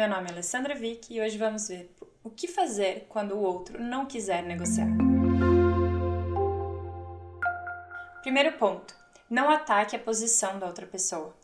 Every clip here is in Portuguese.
Meu nome é Alessandra Vick e hoje vamos ver o que fazer quando o outro não quiser negociar. Primeiro ponto: não ataque a posição da outra pessoa.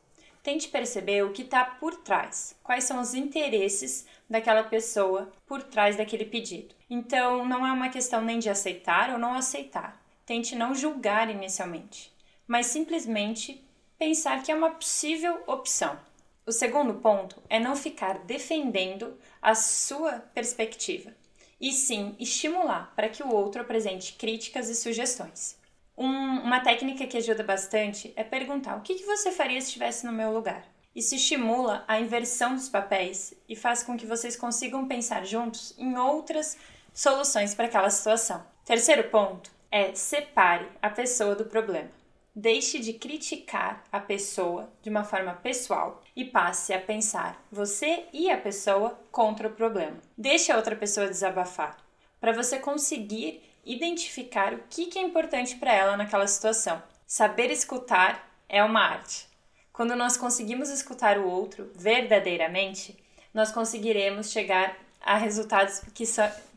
Tente perceber o que está por trás, quais são os interesses daquela pessoa por trás daquele pedido. Então, não é uma questão nem de aceitar ou não aceitar. Tente não julgar inicialmente, mas simplesmente pensar que é uma possível opção. O segundo ponto é não ficar defendendo a sua perspectiva, e sim estimular para que o outro apresente críticas e sugestões. Um, uma técnica que ajuda bastante é perguntar o que, que você faria se estivesse no meu lugar. Isso estimula a inversão dos papéis e faz com que vocês consigam pensar juntos em outras soluções para aquela situação. Terceiro ponto é separe a pessoa do problema. Deixe de criticar a pessoa de uma forma pessoal e passe a pensar você e a pessoa contra o problema. Deixe a outra pessoa desabafar, para você conseguir identificar o que é importante para ela naquela situação. Saber escutar é uma arte. Quando nós conseguimos escutar o outro verdadeiramente, nós conseguiremos chegar a resultados que, que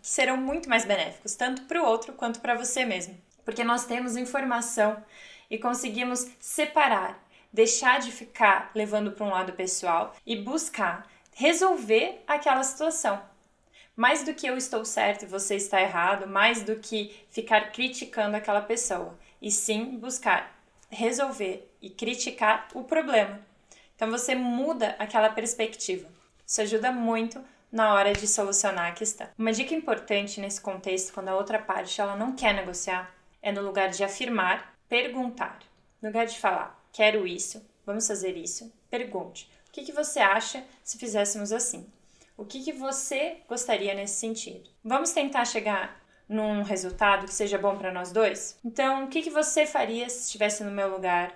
serão muito mais benéficos, tanto para o outro quanto para você mesmo. Porque nós temos informação e conseguimos separar, deixar de ficar levando para um lado pessoal e buscar resolver aquela situação. Mais do que eu estou certo e você está errado, mais do que ficar criticando aquela pessoa, e sim buscar resolver e criticar o problema. Então você muda aquela perspectiva. Isso ajuda muito na hora de solucionar a questão. Uma dica importante nesse contexto, quando a outra parte ela não quer negociar, é no lugar de afirmar, perguntar. No lugar de falar, quero isso, vamos fazer isso, pergunte. O que, que você acha se fizéssemos assim? O que, que você gostaria nesse sentido? Vamos tentar chegar num resultado que seja bom para nós dois? Então, o que, que você faria se estivesse no meu lugar?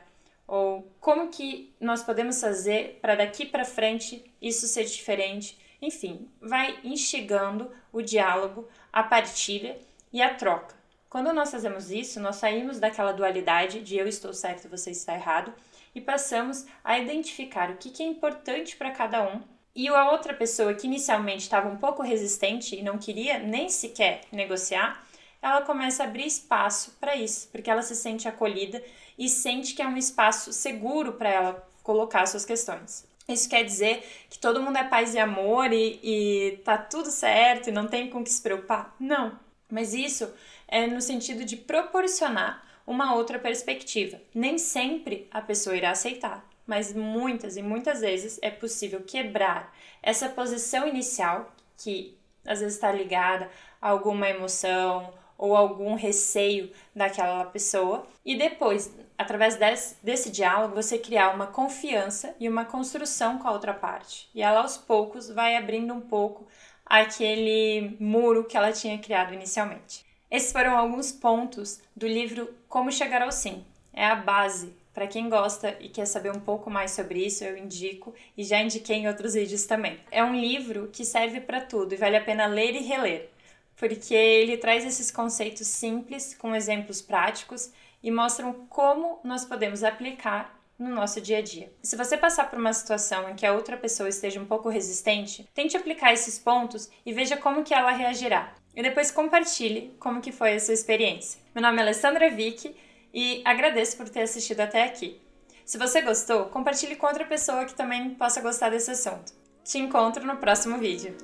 Ou como que nós podemos fazer para daqui para frente isso ser diferente? Enfim, vai instigando o diálogo, a partilha e a troca. Quando nós fazemos isso, nós saímos daquela dualidade de eu estou certo e você está errado e passamos a identificar o que é importante para cada um. E a outra pessoa que inicialmente estava um pouco resistente e não queria nem sequer negociar, ela começa a abrir espaço para isso, porque ela se sente acolhida e sente que é um espaço seguro para ela colocar suas questões. Isso quer dizer que todo mundo é paz e amor e, e tá tudo certo e não tem com que se preocupar? Não. Mas isso é no sentido de proporcionar uma outra perspectiva. Nem sempre a pessoa irá aceitar, mas muitas e muitas vezes é possível quebrar essa posição inicial que às vezes está ligada a alguma emoção ou algum receio daquela pessoa e depois, através desse, desse diálogo, você criar uma confiança e uma construção com a outra parte. E ela aos poucos vai abrindo um pouco aquele muro que ela tinha criado inicialmente. Esses foram alguns pontos do livro Como Chegar ao Sim. É a base. Para quem gosta e quer saber um pouco mais sobre isso, eu indico e já indiquei em outros vídeos também. É um livro que serve para tudo e vale a pena ler e reler, porque ele traz esses conceitos simples com exemplos práticos e mostram como nós podemos aplicar no nosso dia a dia. Se você passar por uma situação em que a outra pessoa esteja um pouco resistente, tente aplicar esses pontos e veja como que ela reagirá e depois compartilhe como que foi a sua experiência. Meu nome é Alessandra Vick e agradeço por ter assistido até aqui. Se você gostou, compartilhe com outra pessoa que também possa gostar desse assunto. Te encontro no próximo vídeo.